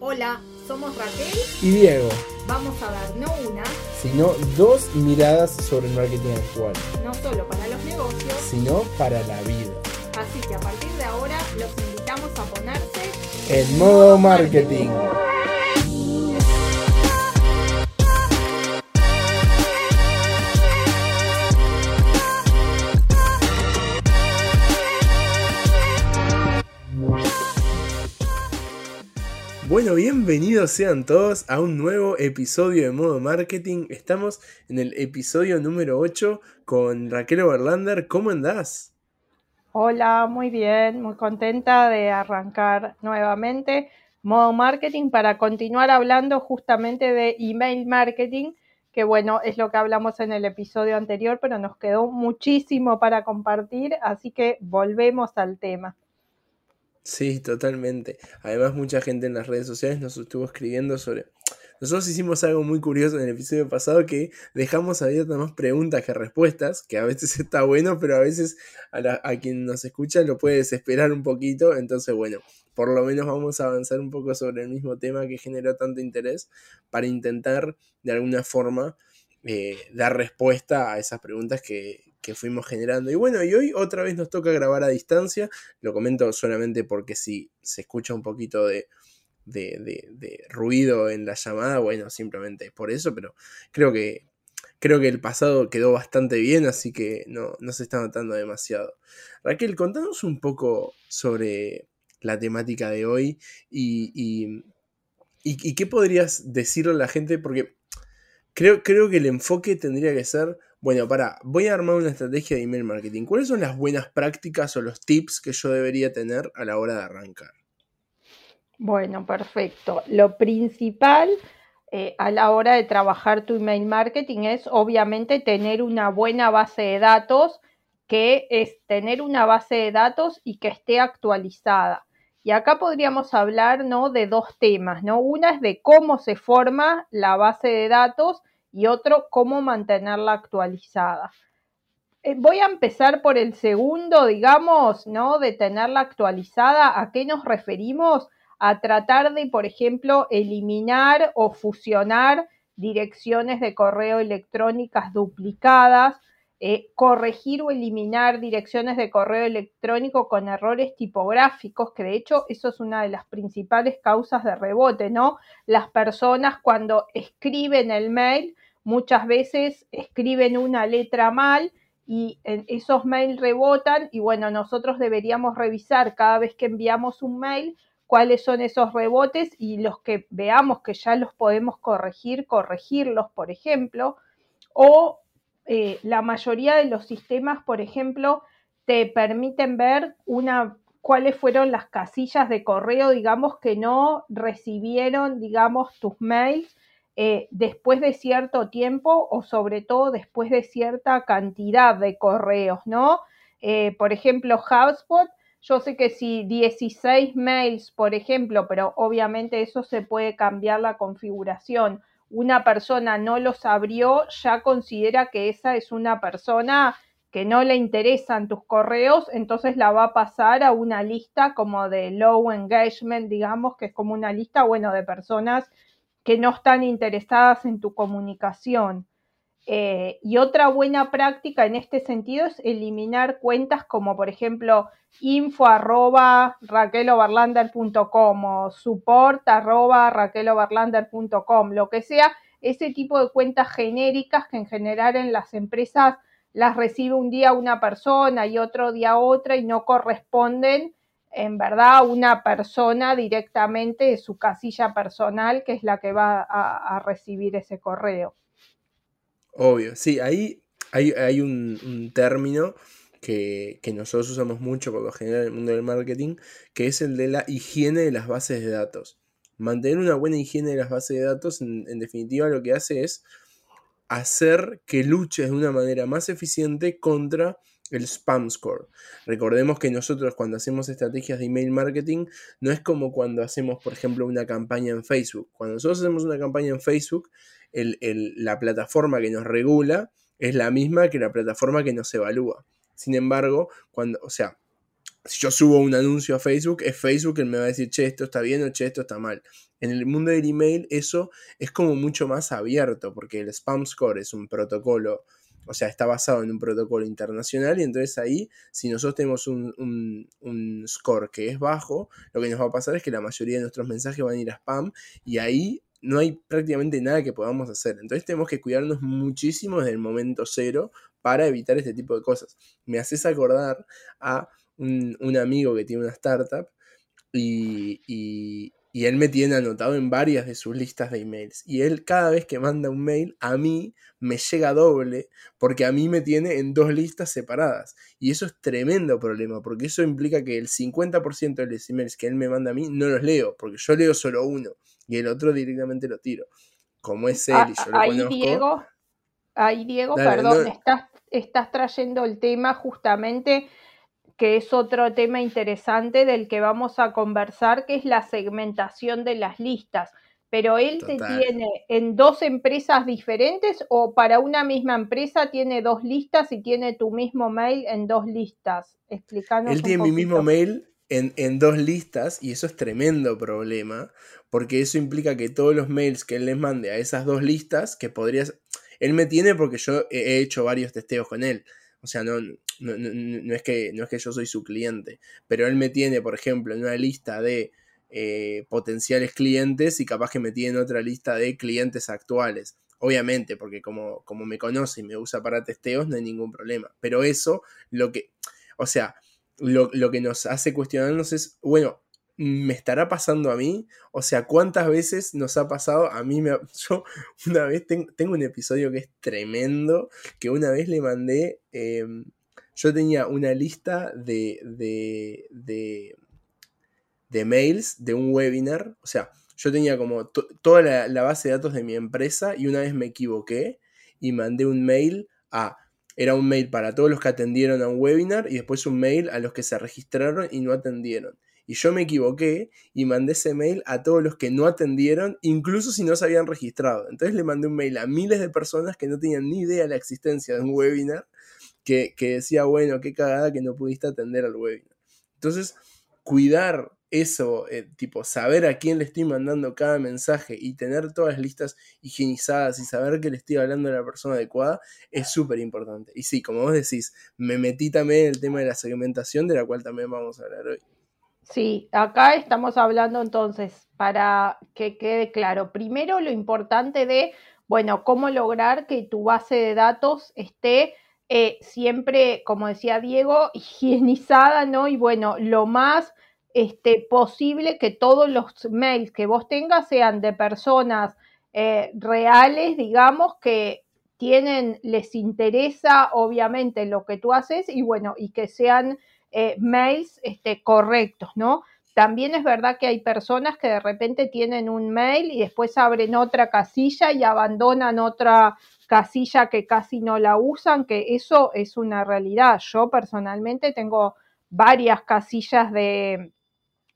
Hola, somos Raquel y Diego. Vamos a dar no una, sino dos miradas sobre el marketing actual. No solo para los negocios, sino para la vida. Así que a partir de ahora los invitamos a ponerse en modo marketing. Bueno, bienvenidos sean todos a un nuevo episodio de Modo Marketing. Estamos en el episodio número 8 con Raquel Overlander. ¿Cómo andás? Hola, muy bien, muy contenta de arrancar nuevamente Modo Marketing para continuar hablando justamente de email marketing, que bueno, es lo que hablamos en el episodio anterior, pero nos quedó muchísimo para compartir, así que volvemos al tema. Sí, totalmente. Además, mucha gente en las redes sociales nos estuvo escribiendo sobre... Nosotros hicimos algo muy curioso en el episodio pasado que dejamos abiertas más preguntas que respuestas, que a veces está bueno, pero a veces a, quien nos escucha lo puede desesperar un poquito. Entonces, bueno, por lo menos vamos a avanzar un poco sobre el mismo tema que generó tanto interés para intentar de alguna forma eh, dar respuesta a esas preguntas que, que fuimos generando. Y bueno, y hoy otra vez nos toca grabar a distancia. Lo comento solamente porque si se escucha un poquito de, de, ruido en la llamada, bueno, simplemente es por eso, pero creo que, creo que el pasado quedó bastante bien, así que no, no se está notando demasiado. Raquel, contanos un poco sobre la temática de hoy y, y, y, qué podrías decirle a la gente, porque creo, creo que el enfoque tendría que ser bueno, para, voy a armar una estrategia de email marketing. ¿Cuáles son las buenas prácticas o los tips que yo debería tener a la hora de arrancar? Bueno, perfecto. Lo principal eh, a la hora de trabajar tu email marketing es obviamente tener una buena base de datos, que es tener una base de datos y que esté actualizada. Y acá podríamos hablar ¿no? de dos temas, ¿no? Una es de cómo se forma la base de datos y otro, cómo mantenerla actualizada. Eh, voy a empezar por el segundo, digamos, ¿no? De tenerla actualizada. ¿A qué nos referimos? A tratar de, por ejemplo, eliminar o fusionar direcciones de correo electrónicas duplicadas, eh, corregir o eliminar direcciones de correo electrónico con errores tipográficos, que de hecho eso es una de las principales causas de rebote, ¿no? Las personas cuando escriben el mail muchas veces escriben una letra mal y esos mails rebotan y bueno, nosotros deberíamos revisar cada vez que enviamos un mail cuáles son esos rebotes y los que veamos que ya los podemos corregir, corregirlos, por ejemplo, o eh, la mayoría de los sistemas, por ejemplo, te permiten ver una cuáles fueron las casillas de correo, digamos, que no recibieron, digamos, tus mails eh, después de cierto tiempo o sobre todo después de cierta cantidad de correos, ¿no? Eh, por ejemplo, HubSpot, yo sé que si 16 mails, por ejemplo, pero obviamente eso se puede cambiar la configuración, una persona no los abrió, ya considera que esa es una persona que no le interesan tus correos, entonces la va a pasar a una lista como de low engagement, digamos, que es como una lista, bueno, de personas que no están interesadas en tu comunicación. Eh, y otra buena práctica en este sentido es eliminar cuentas como por ejemplo info arroba o support arroba lo que sea, ese tipo de cuentas genéricas que en general en las empresas las recibe un día una persona y otro día otra y no corresponden en verdad una persona directamente de su casilla personal que es la que va a, recibir ese correo. Obvio, sí, ahí hay, un, término que, nosotros usamos mucho por lo general en el mundo del marketing, que es el de la higiene de las bases de datos. Mantener una buena higiene de las bases de datos, en, en definitiva, lo que hace es hacer que luches de una manera más eficiente contra el spam score. Recordemos que nosotros cuando hacemos estrategias de email marketing no es como cuando hacemos, por ejemplo, una campaña en Facebook. Cuando nosotros hacemos una campaña en Facebook, la plataforma que nos regula es la misma que la plataforma que nos evalúa. Sin embargo, cuando, o sea, si yo subo un anuncio a Facebook, es Facebook el me va a decir, che, esto está bien o che, esto está mal. En el mundo del email eso es como mucho más abierto, porque el spam score es un protocolo, o sea, está basado en un protocolo internacional y entonces ahí, si nosotros tenemos un, un score que es bajo, lo que nos va a pasar es que la mayoría de nuestros mensajes van a ir a spam y ahí no hay prácticamente nada que podamos hacer. Entonces tenemos que cuidarnos muchísimo desde el momento cero para evitar este tipo de cosas. Me haces acordar a un, amigo que tiene una startup y, y, él me tiene anotado en varias de sus listas de emails. Y él cada vez que manda un mail, a mí me llega doble porque a mí me tiene en dos listas separadas. Y eso es tremendo problema porque eso implica que el 50% de los emails que él me manda a mí no los leo porque yo leo solo uno y el otro directamente lo tiro. Como es él y yo lo ahí conozco. Diego, ahí Diego, perdón, estás, estás trayendo el tema justamente que es otro tema interesante del que vamos a conversar, que es la segmentación de las listas. Pero él te tiene en dos empresas diferentes o para una misma empresa tiene dos listas y tiene tu mismo mail en dos listas. Explícanos. Él tiene mi mismo mail en, en, dos listas y eso es tremendo problema porque eso implica que todos los mails que él les mande a esas dos listas, que podrías... Él me tiene porque yo he hecho varios testeos con él. O sea, no, no, es que, no es que yo soy su cliente, pero él me tiene, por ejemplo, en una lista de eh, potenciales clientes y capaz que me tiene en otra lista de clientes actuales. Obviamente, porque como, como me conoce y me usa para testeos, no hay ningún problema. Pero eso, lo que, o sea, lo, lo que nos hace cuestionarnos es, bueno, me estará pasando a mí? O sea, ¿cuántas veces nos ha pasado? A mí me... Yo una vez tengo, un episodio que es tremendo, que una vez le mandé... Em, yo tenía una lista de, de, de, de, mails de un webinar. O sea, yo tenía como toda la, la base de datos de mi empresa y una vez me equivoqué y mandé un mail a era un mail para todos los que atendieron a un webinar y después un mail a los que se registraron y no atendieron. Y yo me equivoqué y mandé ese mail a todos los que no atendieron, incluso si no se habían registrado. Entonces le mandé un mail a miles de personas que no tenían ni idea de la existencia de un webinar, que, decía, bueno, qué cagada que no pudiste atender al webinar. Entonces, cuidar eso, eh, tipo, saber a quién le estoy mandando cada mensaje y tener todas las listas higienizadas y saber que le estoy hablando a la persona adecuada es súper importante. Y sí, como vos decís, me metí también en el tema de la segmentación, de la cual también vamos a hablar hoy. Sí, acá estamos hablando entonces, para que quede claro, primero lo importante de, bueno, cómo lograr que tu base de datos esté eh, siempre, como decía Diego, higienizada, ¿no? Y bueno, lo más este, posible que todos los mails que vos tengas sean de personas eh, reales, digamos, que tienen, les interesa obviamente lo que tú haces y bueno, y que sean eh, mails este, correctos, ¿no? También es verdad que hay personas que de repente tienen un mail y después abren otra casilla y abandonan otra casilla que casi no la usan, que eso es una realidad. Yo personalmente tengo varias casillas de,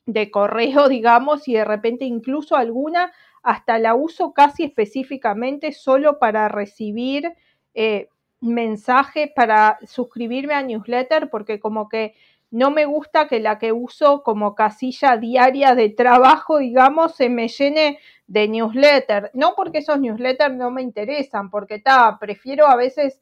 de correo, digamos, y de repente incluso alguna hasta la uso casi específicamente solo para recibir eh, mensajes para suscribirme a newsletter porque como que no me gusta que la que uso como casilla diaria de trabajo, digamos, se me llene de newsletter. No porque esos newsletters no me interesan, porque está, prefiero a veces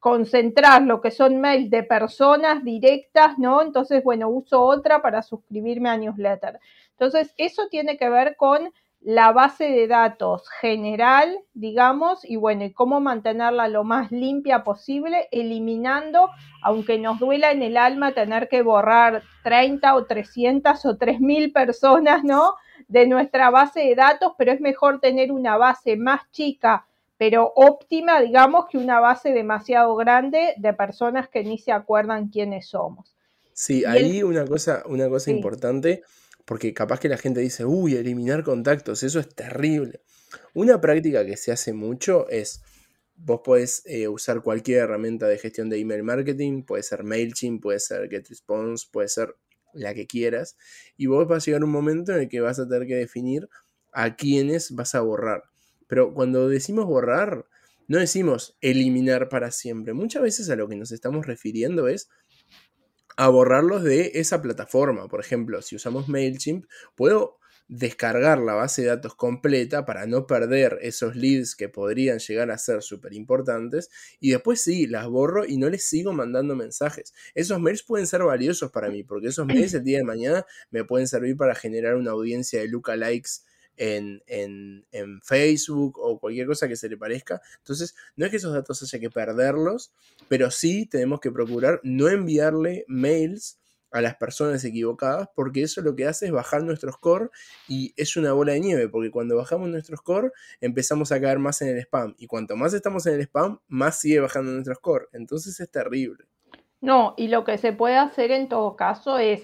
concentrar lo que son mails de personas directas, ¿no? Entonces, bueno, uso otra para suscribirme a newsletter. Entonces, eso tiene que ver con la base de datos general, digamos, y bueno, y cómo mantenerla lo más limpia posible, eliminando, aunque nos duela en el alma tener que borrar 30 o 300 o 3000 personas, ¿no? De nuestra base de datos, pero es mejor tener una base más chica, pero óptima, digamos, que una base demasiado grande de personas que ni se acuerdan quiénes somos. Sí, ahí una cosa, una cosa importante porque capaz que la gente dice, uy, eliminar contactos, eso es terrible. Una práctica que se hace mucho es, vos podés eh, usar cualquier herramienta de gestión de email marketing, puede ser MailChimp, puede ser GetResponse, puede ser la que quieras, y vos vas a llegar un momento en el que vas a tener que definir a quiénes vas a borrar. Pero cuando decimos borrar, no decimos eliminar para siempre. Muchas veces a lo que nos estamos refiriendo es a borrarlos de esa plataforma. Por ejemplo, si usamos MailChimp, puedo descargar la base de datos completa para no perder esos leads que podrían llegar a ser súper importantes y después sí, las borro y no les sigo mandando mensajes. Esos mails pueden ser valiosos para mí porque esos mails el día de mañana me pueden servir para generar una audiencia de lookalikes en, en, en, Facebook o cualquier cosa que se le parezca. Entonces, no es que esos datos haya que perderlos, pero sí tenemos que procurar no enviarle mails a las personas equivocadas, porque eso lo que hace es bajar nuestro score y es una bola de nieve, porque cuando bajamos nuestro score empezamos a caer más en el spam y cuanto más estamos en el spam, más sigue bajando nuestro score. Entonces es terrible. No, y lo que se puede hacer en todo caso es,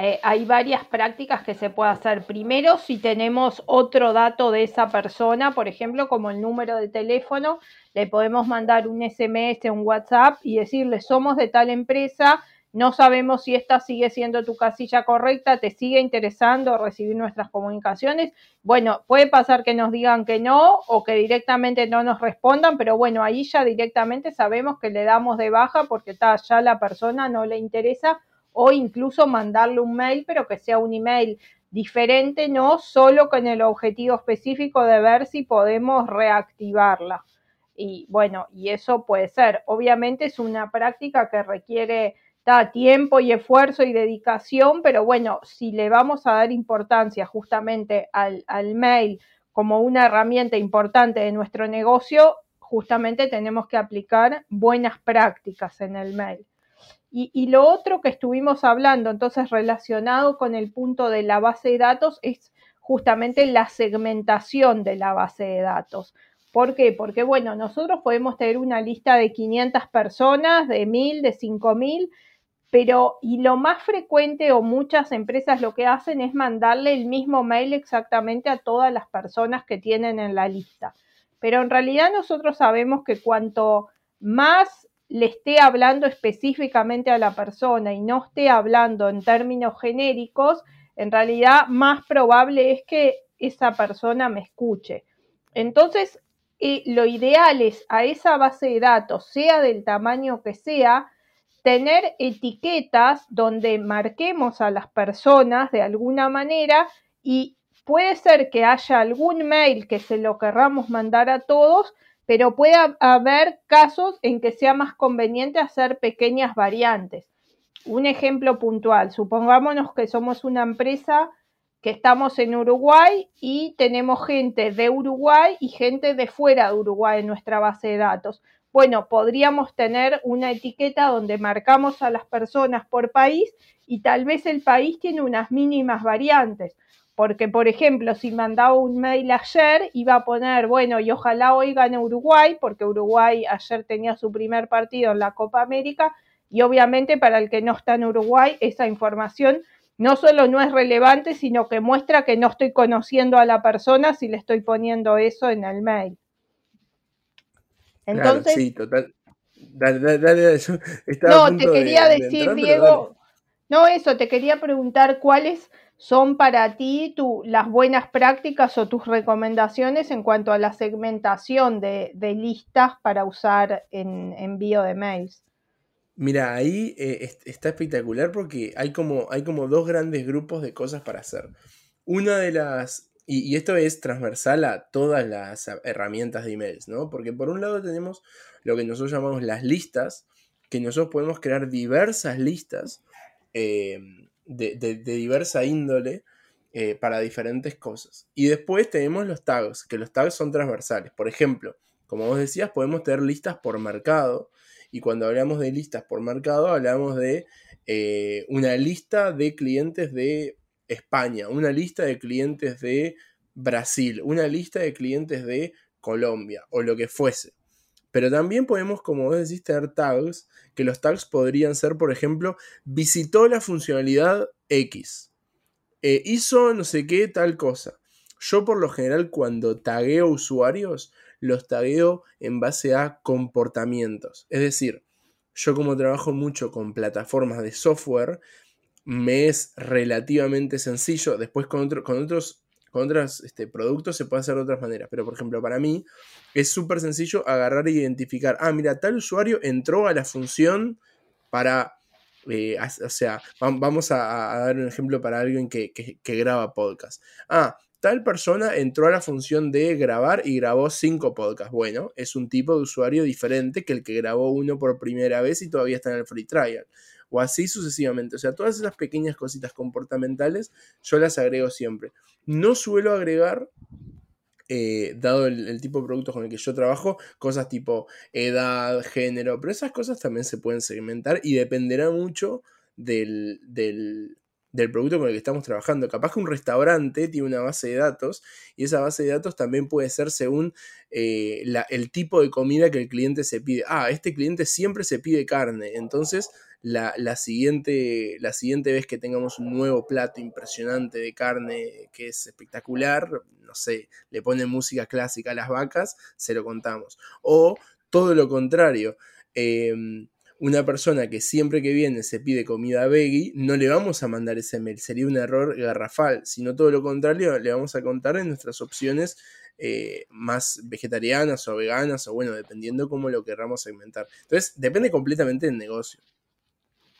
eh, hay varias prácticas que se puede hacer. Primero, si tenemos otro dato de esa persona, por ejemplo, como el número de teléfono, le podemos mandar un SMS, un WhatsApp y decirle, somos de tal empresa no sabemos si esta sigue siendo tu casilla correcta, te sigue interesando recibir nuestras comunicaciones. Bueno, puede pasar que nos digan que no o que directamente no nos respondan, pero bueno, ahí ya directamente sabemos que le damos de baja porque está ya la persona no le interesa o incluso mandarle un mail, pero que sea un email diferente, no solo con el objetivo específico de ver si podemos reactivarla. Y bueno, y eso puede ser. Obviamente es una práctica que requiere tiempo y esfuerzo y dedicación, pero bueno, si le vamos a dar importancia justamente al, mail como una herramienta importante de nuestro negocio, justamente tenemos que aplicar buenas prácticas en el mail. Y, lo otro que estuvimos hablando, entonces relacionado con el punto de la base de datos, es justamente la segmentación de la base de datos. ¿Por qué? Porque, bueno, nosotros podemos tener una lista de 500 personas, de 1000, de 5000, pero y lo más frecuente o muchas empresas lo que hacen es mandarle el mismo mail exactamente a todas las personas que tienen en la lista. Pero en realidad nosotros sabemos que cuanto más le esté hablando específicamente a la persona y no esté hablando en términos genéricos, en realidad más probable es que esa persona me escuche. Entonces, eh, lo ideal es a esa base de datos, sea del tamaño que sea, tener etiquetas donde marquemos a las personas de alguna manera y puede ser que haya algún mail que se lo querramos mandar a todos, pero puede haber casos en que sea más conveniente hacer pequeñas variantes. Un ejemplo puntual, supongámonos que somos una empresa que estamos en Uruguay y tenemos gente de Uruguay y gente de fuera de Uruguay en nuestra base de datos. Bueno, podríamos tener una etiqueta donde marcamos a las personas por país y tal vez el país tiene unas mínimas variantes. Porque, por ejemplo, si mandaba un mail ayer, iba a poner, bueno, y ojalá hoy gane Uruguay, porque Uruguay ayer tenía su primer partido en la Copa América, y obviamente para el que no está en Uruguay, esa información no solo no es relevante, sino que muestra que no estoy conociendo a la persona si le estoy poniendo eso en el mail. Entonces, sí, total. no, te quería decir, Diego, no eso, te quería preguntar cuáles son para ti tu, las buenas prácticas o tus recomendaciones en cuanto a la segmentación de, listas para usar en envío de mails. Mira, ahí eh, está espectacular porque hay como, hay como dos grandes grupos de cosas para hacer. Una de las y, esto es transversal a todas las herramientas de emails, ¿no? Porque por un lado tenemos lo que nosotros llamamos las listas, que nosotros podemos crear diversas listas eh, de, diversa índole eh, para diferentes cosas. Y después tenemos los tags, que los tags son transversales. Por ejemplo, como vos decías, podemos tener listas por mercado. Y cuando hablamos de listas por mercado, hablamos de eh, una lista de clientes de España, una lista de clientes de Brasil, una lista de clientes de Colombia o lo que fuese. Pero también podemos, como vos decís, tener tags, que los tags podrían ser, por ejemplo, visitó la funcionalidad X, eh, hizo no sé qué tal cosa. Yo por lo general cuando tagueo usuarios, los tagueo en base a comportamientos. Es decir, yo como trabajo mucho con plataformas de software, me es relativamente sencillo. Después con, con otros, con otros este, productos se puede hacer de otras maneras. Pero por ejemplo, para mí es súper sencillo agarrar e identificar, ah, mira, tal usuario entró a la función para eh, o sea, vamos a, dar un ejemplo para alguien que, que, graba podcast. Ah, tal persona entró a la función de grabar y grabó cinco podcasts. Bueno, es un tipo de usuario diferente que el que grabó uno por primera vez y todavía está en el free trial. O así sucesivamente. O sea, todas esas pequeñas cositas comportamentales yo las agrego siempre. No suelo agregar eh, dado el, tipo de productos con el que yo trabajo, cosas tipo edad, género, pero esas cosas también se pueden segmentar y dependerá mucho del, del, producto con el que estamos trabajando. Capaz que un restaurante tiene una base de datos y esa base de datos también puede ser según eh, el tipo de comida que el cliente se pide. Ah, este cliente siempre se pide carne, entonces la, siguiente, la siguiente vez que tengamos un nuevo plato impresionante de carne que es espectacular, no sé, le ponen música clásica a las vacas, se lo contamos. O todo lo contrario. Em, una persona que siempre que viene se pide comida veggie, no le vamos a mandar ese mail, sería un error garrafal, sino todo lo contrario, le vamos a contar en nuestras opciones eh, más vegetarianas o veganas, o bueno, dependiendo cómo lo querramos segmentar. Entonces, depende completamente del negocio.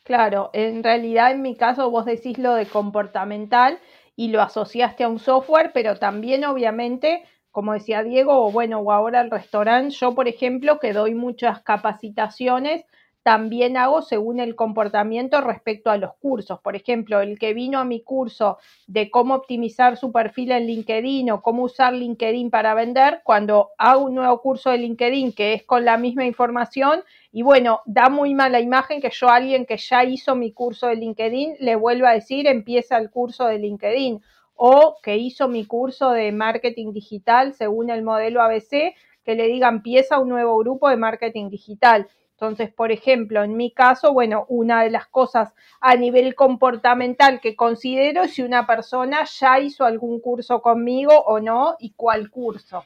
Claro, en realidad en mi caso vos decís lo de comportamental y lo asociaste a un software, pero también obviamente, como decía Diego, o bueno, o ahora el restaurante, yo por ejemplo que doy muchas capacitaciones, también hago según el comportamiento respecto a los cursos. Por ejemplo, el que vino a mi curso de cómo optimizar su perfil en LinkedIn o cómo usar LinkedIn para vender, cuando hago un nuevo curso de LinkedIn que es con la misma información, y bueno, da muy mala imagen que yo a alguien que ya hizo mi curso de LinkedIn le vuelva a decir empieza el curso de LinkedIn o que hizo mi curso de marketing digital según el modelo ABC, que le diga empieza un nuevo grupo de marketing digital. Entonces, por ejemplo, en mi caso, bueno, una de las cosas a nivel comportamental que considero es si una persona ya hizo algún curso conmigo o no y cuál curso.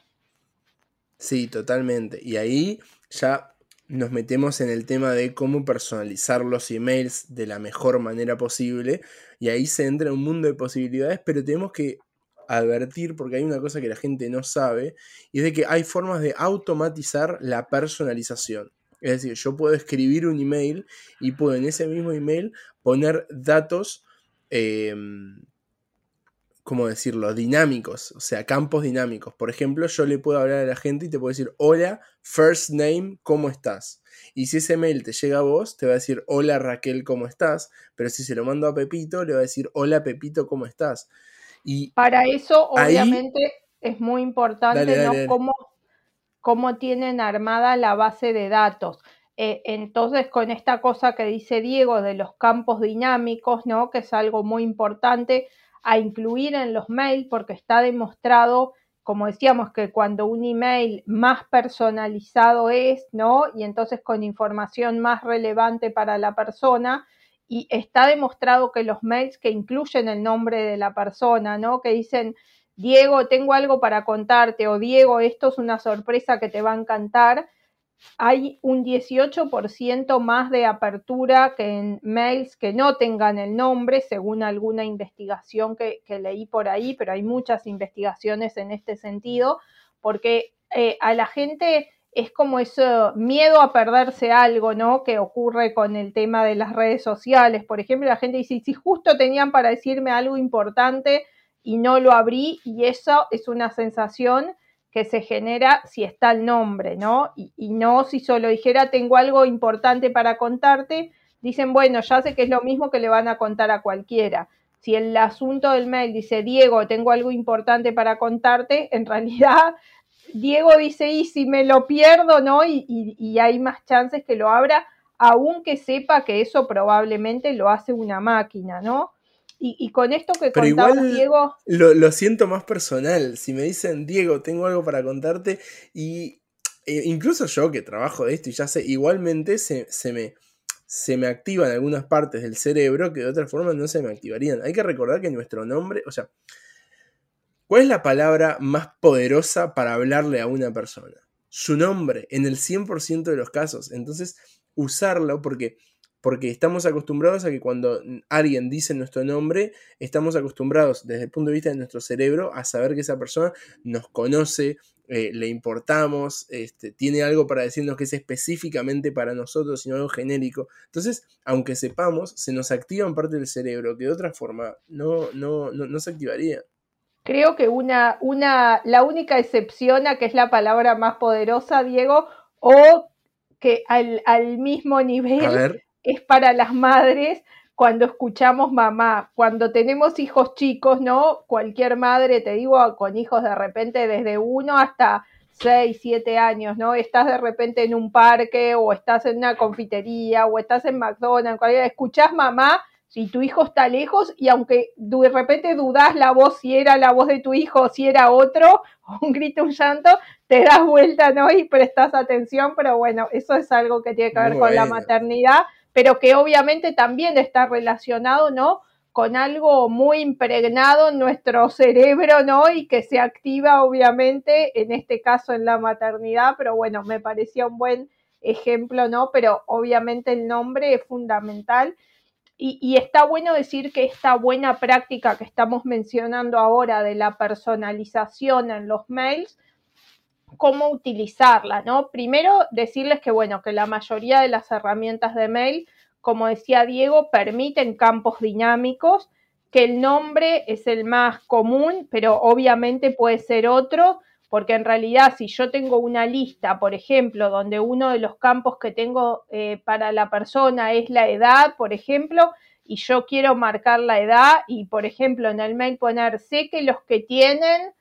Sí, totalmente. Y ahí ya nos metemos en el tema de cómo personalizar los emails de la mejor manera posible. Y ahí se entra un mundo de posibilidades, pero tenemos que advertir porque hay una cosa que la gente no sabe y es de que hay formas de automatizar la personalización. Es decir, yo puedo escribir un email y puedo en ese mismo email poner datos, em, ¿cómo decirlo? Dinámicos, o sea, campos dinámicos. Por ejemplo, yo le puedo hablar a la gente y te puedo decir, hola, first name, ¿cómo estás? Y si ese mail te llega a vos, te va a decir, hola Raquel, ¿cómo estás? Pero si se lo mando a Pepito, le va a decir, hola Pepito, ¿cómo estás? Y Para eso, obviamente, es muy importante, ¿no? Cómo cómo tienen armada la base de datos. Eh, entonces, con esta cosa que dice Diego de los campos dinámicos, ¿no? Que es algo muy importante a incluir en los mails porque está demostrado, como decíamos, que cuando un email más personalizado es, ¿no? Y entonces con información más relevante para la persona, y está demostrado que los mails que incluyen el nombre de la persona, ¿no? Que dicen, Diego, tengo algo para contarte, o Diego, esto es una sorpresa que te va a encantar, hay un 18% más de apertura que en mails que no tengan el nombre, según alguna investigación que, leí por ahí, pero hay muchas investigaciones en este sentido, porque eh, a la gente es como eso miedo a perderse algo, ¿no? Que ocurre con el tema de las redes sociales. Por ejemplo, la gente dice, si justo tenían para decirme algo importante, y no lo abrí y eso es una sensación que se genera si está el nombre, ¿no? Y, no si solo dijera tengo algo importante para contarte, dicen, bueno, ya sé que es lo mismo que le van a contar a cualquiera. Si el asunto del mail dice, Diego, tengo algo importante para contarte, en realidad Diego dice, y si me lo pierdo, ¿no? Y, y hay más chances que lo abra, aunque sepa que eso probablemente lo hace una máquina, ¿no? Y, con esto que Pero igual Diego. Lo, siento más personal. Si me dicen, Diego, tengo algo para contarte. Y e incluso yo que trabajo de esto y ya sé, igualmente se, me, se me activan algunas partes del cerebro que de otra forma no se me activarían. Hay que recordar que nuestro nombre, o sea, ¿cuál es la palabra más poderosa para hablarle a una persona? Su nombre, en el 100% de los casos. Entonces, usarlo porque porque estamos acostumbrados a que cuando alguien dice nuestro nombre, estamos acostumbrados desde el punto de vista de nuestro cerebro a saber que esa persona nos conoce, eh, le importamos, este, tiene algo para decirnos que es específicamente para nosotros y no algo genérico. Entonces, aunque sepamos, se nos activa en parte del cerebro que de otra forma no, no, no, se activaría. Creo que una, una, la única excepción a que es la palabra más poderosa, Diego, o que al, al mismo nivel es para las madres cuando escuchamos mamá, cuando tenemos hijos chicos, ¿no? Cualquier madre, te digo, con hijos de repente desde uno hasta seis, siete años, ¿no? Estás de repente en un parque o estás en una confitería o estás en McDonald's, cualquiera, escuchás mamá si tu hijo está lejos y aunque de repente dudas la voz si era la voz de tu hijo o si era otro, un grito, un llanto, te das vuelta, ¿no? Y prestas atención, pero bueno, eso es algo que tiene que ver con la maternidad pero que obviamente también está relacionado, ¿no? Con algo muy impregnado en nuestro cerebro, ¿no? Y que se activa obviamente, en este caso en la maternidad, pero bueno, me parecía un buen ejemplo, ¿no? Pero obviamente el nombre es fundamental. Y, y, está bueno decir que esta buena práctica que estamos mencionando ahora de la personalización en los mails cómo utilizarla, ¿no? Primero, decirles que, bueno, que la mayoría de las herramientas de mail, como decía Diego, permiten campos dinámicos, que el nombre es el más común, pero obviamente puede ser otro, porque en realidad si yo tengo una lista, por ejemplo, donde uno de los campos que tengo eh, para la persona es la edad, por ejemplo, y yo quiero marcar la edad y, por ejemplo, en el mail poner, sé que los que tienen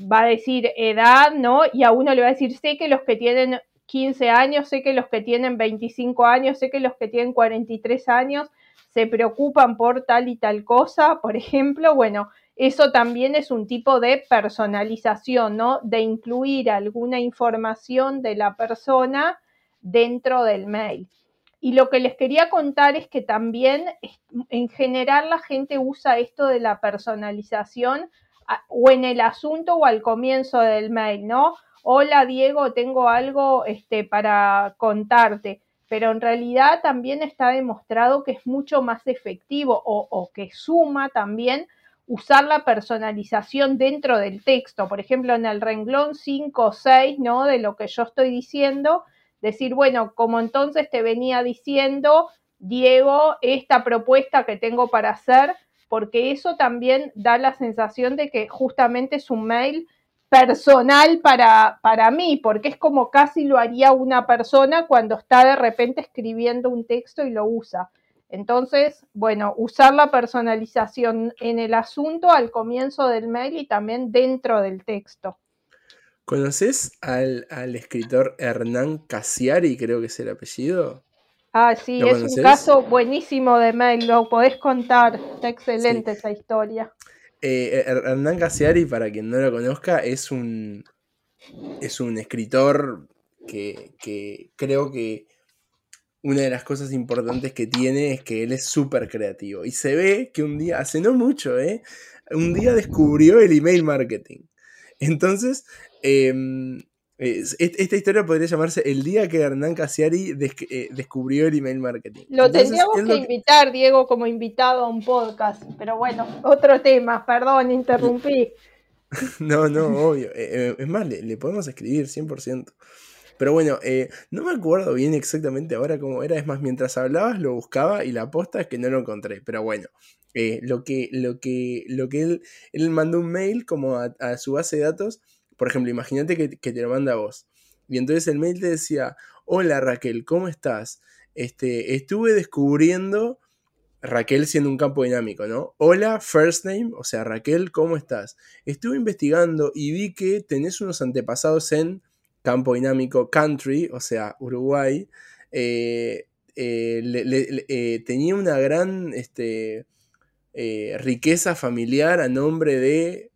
va a decir edad, ¿no? Y a uno le va a decir, sé que los que tienen 15 años, sé que los que tienen 25 años, sé que los que tienen 43 años se preocupan por tal y tal cosa, por ejemplo, bueno, eso también es un tipo de personalización, ¿no? De incluir alguna información de la persona dentro del mail. Y lo que les quería contar es que también en general la gente usa esto de la personalización o en el asunto o al comienzo del mail, ¿no? Hola Diego, tengo algo este, para contarte, pero en realidad también está demostrado que es mucho más efectivo o, o que suma también usar la personalización dentro del texto. Por ejemplo, en el renglón 5 o 6, ¿no? De lo que yo estoy diciendo, decir, bueno, como entonces te venía diciendo, Diego, esta propuesta que tengo para hacer porque eso también da la sensación de que justamente es un mail personal para, para mí, porque es como casi lo haría una persona cuando está de repente escribiendo un texto y lo usa. Entonces, bueno, usar la personalización en el asunto al comienzo del mail y también dentro del texto. ¿Conoces al, al escritor Hernán Casiari, creo que es el apellido? Ah, sí, es un caso buenísimo de mail, lo podés contar, está excelente esa historia. Eh, Hernán Casiari, para quien no lo conozca, es un, es un escritor que, que creo que una de las cosas importantes que tiene es que él es súper creativo. Y se ve que un día, hace no mucho, ¿eh? un día descubrió el email marketing. Entonces, eh, esta historia podría llamarse El día que Hernán Casiari eh, descubrió el email marketing. Lo tendríamos que invitar, Diego, como invitado a un podcast, pero bueno, otro tema, perdón, interrumpí. no, no, obvio. Eh, eh, es más, le, podemos escribir 100%. Pero bueno, no me acuerdo bien exactamente ahora cómo era. Es más, mientras hablabas lo buscaba y la aposta es que no lo encontré. Pero bueno, lo que, lo que, lo que él, él mandó un mail como a su base de datos por ejemplo, imagínate que, te lo manda a vos. Y entonces el mail te decía, hola Raquel, ¿cómo estás? Este, estuve descubriendo, Raquel siendo un campo dinámico, ¿no? Hola, first name, o sea, Raquel, ¿cómo estás? Estuve investigando y vi que tenés unos antepasados en campo dinámico country, o sea, Uruguay. Eh, eh, eh, tenía una gran este, riqueza familiar a nombre de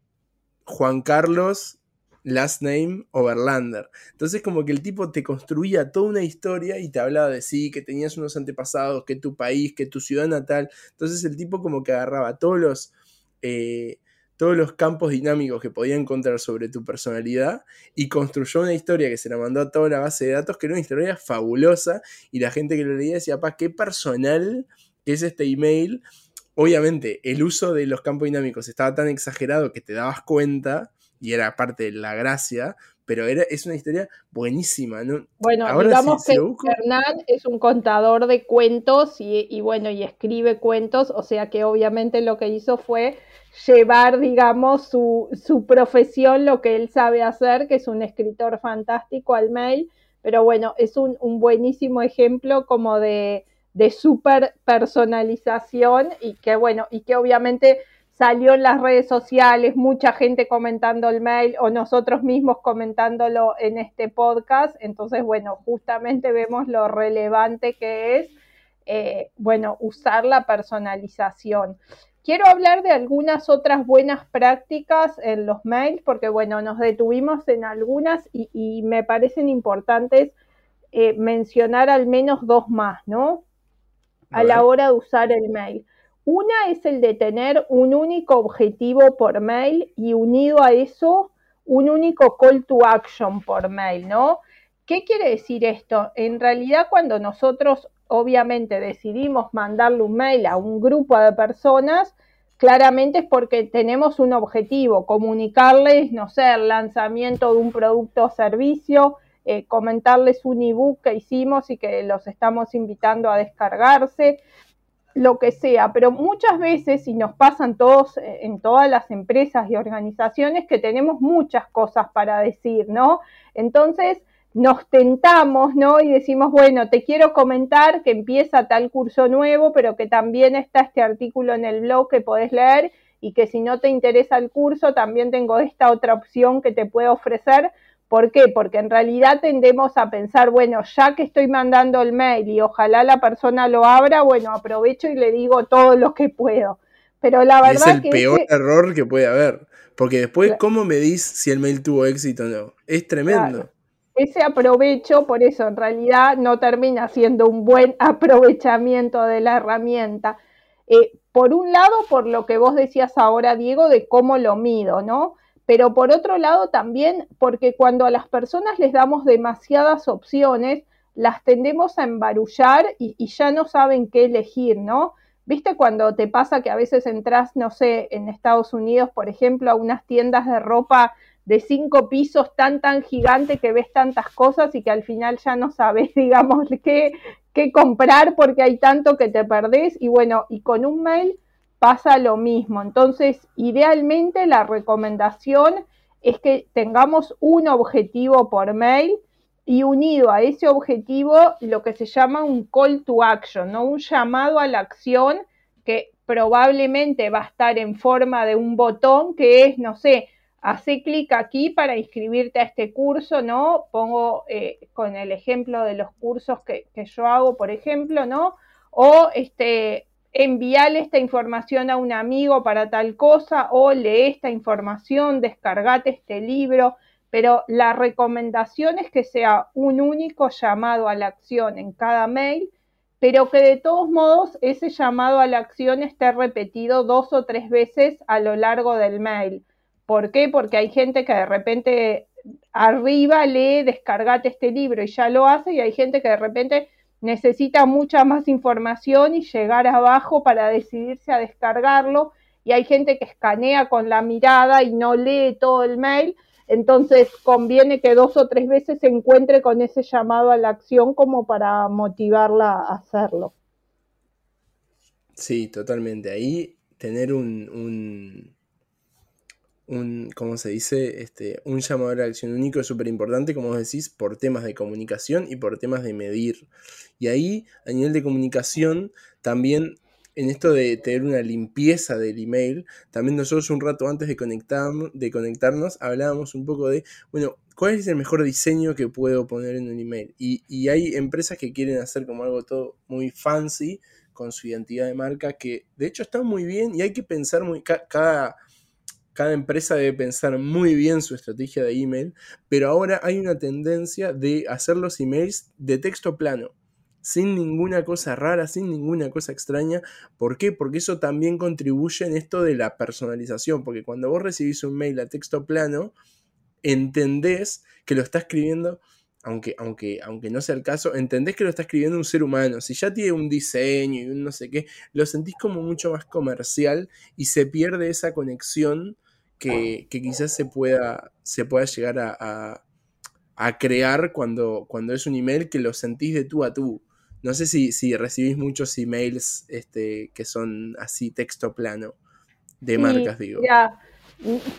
Juan Carlos last name Overlander. Entonces como que el tipo te construía toda una historia y te hablaba de sí, que tenías unos antepasados, que tu país, que tu ciudad natal. Entonces el tipo como que agarraba todos los... Eh, todos los campos dinámicos que podía encontrar sobre tu personalidad y construyó una historia que se la mandó a toda la base de datos, que era una historia fabulosa y la gente que lo leía decía, pa, qué personal es este email. Obviamente, el uso de los campos dinámicos estaba tan exagerado que te dabas cuenta y era parte de la gracia, pero era, es una historia buenísima, ¿no? Bueno, digamos que Hernán es un contador de cuentos y, bueno, y escribe cuentos, o sea que obviamente lo que hizo fue llevar, digamos, su, su profesión, lo que él sabe hacer, que es un escritor fantástico al mail, pero bueno, es un, un buenísimo ejemplo como de, de super personalización y que bueno, y que obviamente salió en las redes sociales, mucha gente comentando el mail o nosotros mismos comentándolo en este podcast. Entonces, bueno, justamente vemos lo relevante que es, eh, bueno, usar la personalización. Quiero hablar de algunas otras buenas prácticas en los mails, porque bueno, nos detuvimos en algunas y, me parecen importantes eh, mencionar al menos dos más, ¿no? A la hora de usar el mail. Una es el de tener un único objetivo por mail y unido a eso un único call to action por mail, ¿no? ¿Qué quiere decir esto? En realidad cuando nosotros obviamente decidimos mandarle un mail a un grupo de personas, claramente es porque tenemos un objetivo, comunicarles, no sé, el lanzamiento de un producto o servicio, eh, comentarles un ebook que hicimos y que los estamos invitando a descargarse, lo que sea, pero muchas veces, y nos pasan todos eh, en todas las empresas y organizaciones, que tenemos muchas cosas para decir, ¿no? Entonces nos tentamos, ¿no? Y decimos, bueno, te quiero comentar que empieza tal curso nuevo, pero que también está este artículo en el blog que podés leer y que si no te interesa el curso, también tengo esta otra opción que te puedo ofrecer ¿Por qué? Porque en realidad tendemos a pensar, bueno, ya que estoy mandando el mail y ojalá la persona lo abra, bueno, aprovecho y le digo todo lo que puedo. Pero la verdad es el peor error que puede haber, porque después cómo medís si el mail tuvo éxito o no. Es tremendo. Ese aprovecho, por eso en realidad no termina siendo un buen aprovechamiento de la herramienta. Eh, por un lado, por lo que vos decías ahora, Diego, de cómo lo mido, ¿no? Pero por otro lado también porque cuando a las personas les damos demasiadas opciones, las tendemos a embarullar y, ya no saben qué elegir, ¿no? ¿Viste cuando te pasa que a veces entras, no sé, en Estados Unidos, por ejemplo, a unas tiendas de ropa de cinco pisos tan, tan gigante que ves tantas cosas y que al final ya no sabes, digamos, qué, qué comprar porque hay tanto que te perdés? Y bueno, y con un mail pasa lo mismo. Entonces, idealmente la recomendación es que tengamos un objetivo por mail y unido a ese objetivo lo que se llama un call to action, ¿no? Un llamado a la acción que probablemente va a estar en forma de un botón que es, no sé, hace clic aquí para inscribirte a este curso, ¿no? Pongo eh, con el ejemplo de los cursos que, que, yo hago, por ejemplo, ¿no? O este, envíale esta información a un amigo para tal cosa o lee esta información, descargate este libro, pero la recomendación es que sea un único llamado a la acción en cada mail, pero que de todos modos ese llamado a la acción esté repetido dos o tres veces a lo largo del mail. ¿Por qué? Porque hay gente que de repente arriba lee, descargate este libro y ya lo hace, y hay gente que de repente necesita mucha más información y llegar abajo para decidirse a descargarlo. Y hay gente que escanea con la mirada y no lee todo el mail. Entonces conviene que dos o tres veces se encuentre con ese llamado a la acción como para motivarla a hacerlo. Sí, totalmente. Ahí tener un un, ¿cómo se dice? Este, un llamado a acción único es súper importante, como vos decís, por temas de comunicación y por temas de medir. Y ahí, a nivel de comunicación, también en esto de tener una limpieza del email, también nosotros un rato antes de, conectar, de conectarnos hablábamos un poco de, bueno, ¿cuál es el mejor diseño que puedo poner en un email? Y, y hay empresas que quieren hacer como algo todo muy fancy con su identidad de marca, que de hecho está muy bien y hay que pensar muy, cada cada empresa debe pensar muy bien su estrategia de email, pero ahora hay una tendencia de hacer los emails de texto plano. sin ninguna cosa rara, sin ninguna cosa extraña. ¿Por qué? Porque eso también contribuye en esto de la personalización, porque cuando vos recibís un mail a texto plano, entendés que lo está escribiendo, aunque, aunque, aunque no sea el caso, entendés que lo está escribiendo un ser humano. Si ya tiene un diseño y un no sé qué, lo sentís como mucho más comercial y se pierde esa conexión que, quizás se pueda, se pueda llegar a, a, crear cuando, cuando es un email que lo sentís de tú a tú. No sé si, si recibís muchos emails este, que son así texto plano, de marcas, digo. Ya.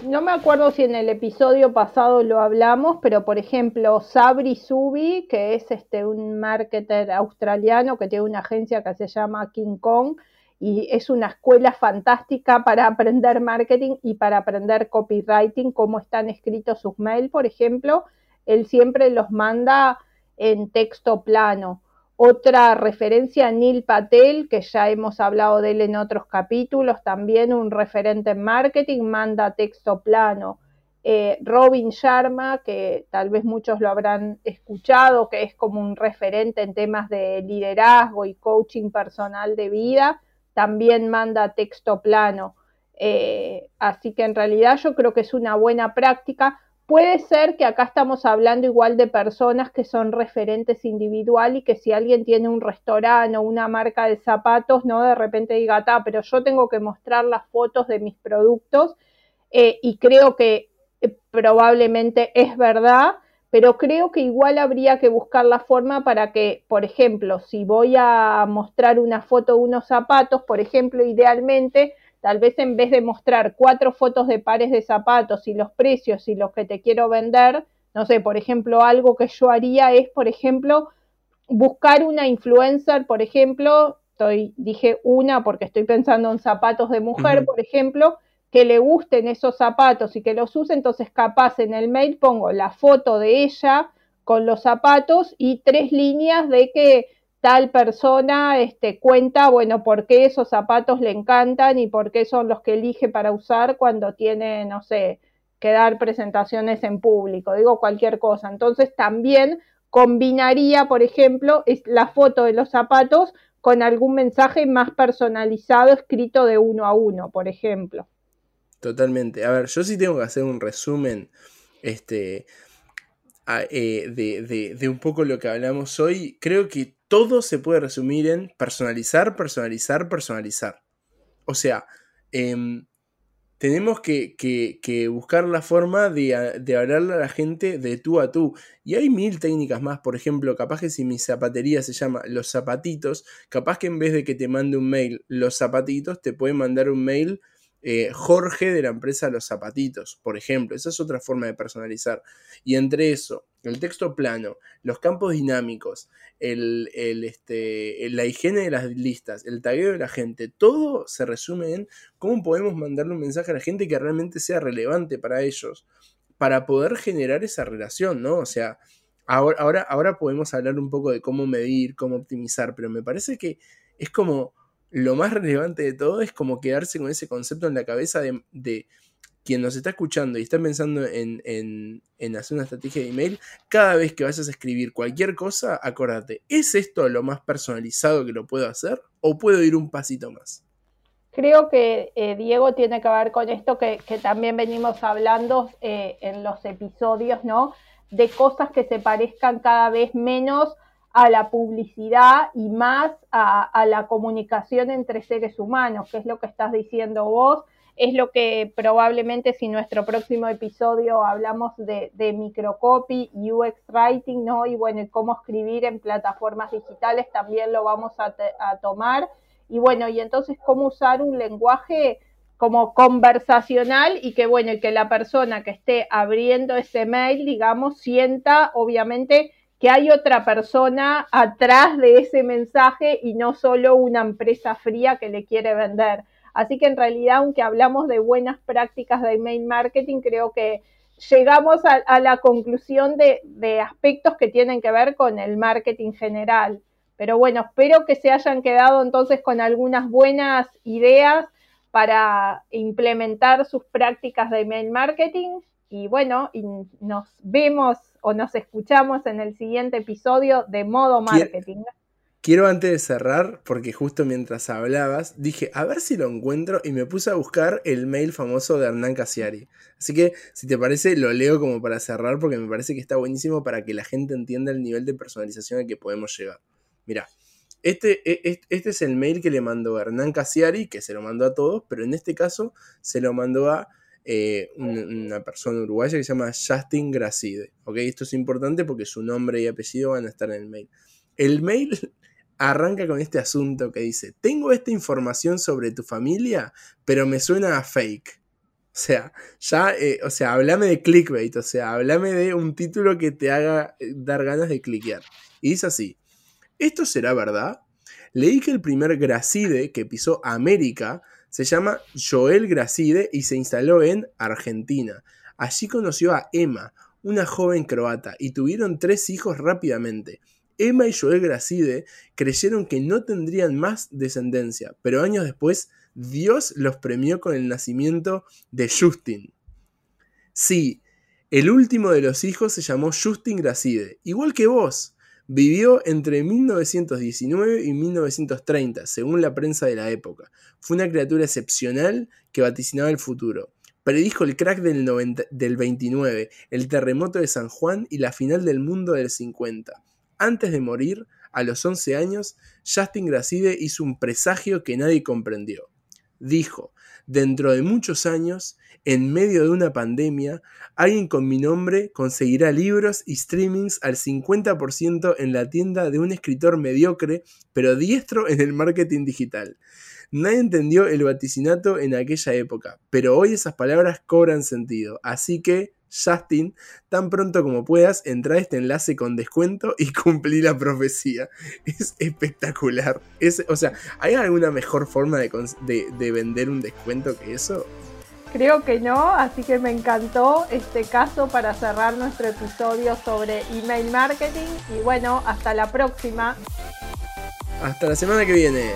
No me acuerdo si en el episodio pasado lo hablamos, pero por ejemplo, Sabri Subi, que es este, un marketer australiano que tiene una agencia que se llama King Kong, y es una escuela fantástica para aprender marketing y para aprender copywriting, cómo están escritos sus mails, por ejemplo, él siempre los manda en texto plano. Otra referencia, Neil Patel, que ya hemos hablado de él en otros capítulos, también un referente en marketing, manda texto plano. Eh, Robin Sharma, que tal vez muchos lo habrán escuchado, que es como un referente en temas de liderazgo y coaching personal de vida, también manda texto plano. Eh, así que en realidad yo creo que es una buena práctica. Puede ser que acá estamos hablando igual de personas que son referentes individual y que si alguien tiene un restaurante o una marca de zapatos, no de repente diga, ta, pero yo tengo que mostrar las fotos de mis productos eh, y creo que eh, probablemente es verdad, pero creo que igual habría que buscar la forma para que, por ejemplo, si voy a mostrar una foto de unos zapatos, por ejemplo, idealmente, tal vez en vez de mostrar cuatro fotos de pares de zapatos y los precios y los que te quiero vender, no sé, por ejemplo, algo que yo haría es, por ejemplo, buscar una influencer, por ejemplo, estoy, dije una porque estoy pensando en zapatos de mujer, por ejemplo, que le gusten esos zapatos y que los use, entonces capaz en el mail pongo la foto de ella con los zapatos y tres líneas de que tal persona este, cuenta, bueno, por qué esos zapatos le encantan y por qué son los que elige para usar cuando tiene, no sé, que dar presentaciones en público, digo cualquier cosa. Entonces también combinaría, por ejemplo, la foto de los zapatos con algún mensaje más personalizado escrito de uno a uno, por ejemplo. Totalmente. A ver, yo sí tengo que hacer un resumen este, eh, de, un poco lo que hablamos hoy. Creo que todo se puede resumir en personalizar, personalizar, personalizar. O sea, em, tenemos que, buscar la forma de, de, hablarle a la gente de tú a tú. Y hay mil técnicas más. Por ejemplo, capaz que si mi zapatería se llama Los Zapatitos, capaz que en vez de que te mande un mail Los Zapatitos, te puede mandar un mail eh, Jorge de la empresa Los Zapatitos, por ejemplo. Esa es otra forma de personalizar. Y entre eso, el texto plano, los campos dinámicos, este, la higiene de las listas, el tagueo de la gente, todo se resume en cómo podemos mandarle un mensaje a la gente que realmente sea relevante para ellos, para poder generar esa relación, ¿no? O sea, ahora, ahora, ahora podemos hablar un poco de cómo medir, cómo optimizar, pero me parece que es como lo más relevante de todo es como quedarse con ese concepto en la cabeza de, quien nos está escuchando y está pensando en, hacer una estrategia de email, cada vez que vayas a escribir cualquier cosa, acuérdate, ¿es esto lo más personalizado que lo puedo hacer o puedo ir un pasito más? Creo que eh, Diego tiene que ver con esto que, también venimos hablando eh, en los episodios, ¿no? De cosas que se parezcan cada vez menos a la publicidad y más a, la comunicación entre seres humanos, que es lo que estás diciendo vos, es lo que probablemente si nuestro próximo episodio hablamos de, de microcopy, UX writing, ¿no? Y bueno, cómo escribir en plataformas digitales también lo vamos a, a tomar. Y bueno, y entonces cómo usar un lenguaje como conversacional y que bueno, y que la persona que esté abriendo ese mail, digamos, sienta obviamente que hay otra persona atrás de ese mensaje y no solo una empresa fría que le quiere vender. Así que en realidad, aunque hablamos de buenas prácticas de email marketing, creo que llegamos a, la conclusión de, aspectos que tienen que ver con el marketing general. Pero bueno, espero que se hayan quedado entonces con algunas buenas ideas para implementar sus prácticas de email marketing. Y bueno, y nos vemos o nos escuchamos en el siguiente episodio de Modo Marketing. quiero antes de cerrar, porque justo mientras hablabas, dije, a ver si lo encuentro y me puse a buscar el mail famoso de Hernán Casiari. Así que, si te parece, lo leo como para cerrar, porque me parece que está buenísimo para que la gente entienda el nivel de personalización al que podemos llegar. Mira, este, e, este es el mail que le mandó Hernán Casiari, que se lo mandó a todos, pero en este caso se lo mandó a eh, una, persona uruguaya que se llama Justin Gracide. Esto es importante porque su nombre y apellido van a estar en el mail. El mail arranca con este asunto que dice, tengo esta información sobre tu familia, pero me suena a fake. O sea, ya, eh, o sea, hablame de clickbait, o sea, hablame de un título que te haga eh, dar ganas de cliquear. Y dice así, ¿esto será verdad? Leí que el primer Gracide que pisó América se llama Joel Gracide y se instaló en Argentina. Allí conoció a Emma, una joven croata, y tuvieron tres hijos rápidamente. Emma y Joel Gracide creyeron que no tendrían más descendencia, pero años después Dios los premió con el nacimiento de Justin. Sí, el último de los hijos se llamó Justin Gracide, igual que vos. Vivió entre 1919 y 1930, según la prensa de la época. Fue una criatura excepcional que vaticinaba el futuro. Predijo el crack del, del 29, el terremoto de San Juan y la final del mundo del 50. Antes de morir, a los 11 años, Justin Gracide hizo un presagio que nadie comprendió. Dijo, dentro de muchos años, en medio de una pandemia, alguien con mi nombre conseguirá libros y streamings al 50% en la tienda de un escritor mediocre, pero diestro en el marketing digital. Nadie entendió el vaticinato en aquella época, pero hoy esas palabras cobran sentido, así que Justin, tan pronto como puedas, entra a este enlace con descuento y cumplí la profecía. Es espectacular. Es, o sea, ¿hay alguna mejor forma de, vender un descuento que eso? Creo que no, así que me encantó este caso para cerrar nuestro episodio sobre email marketing. Y bueno, hasta la próxima. Hasta la semana que viene.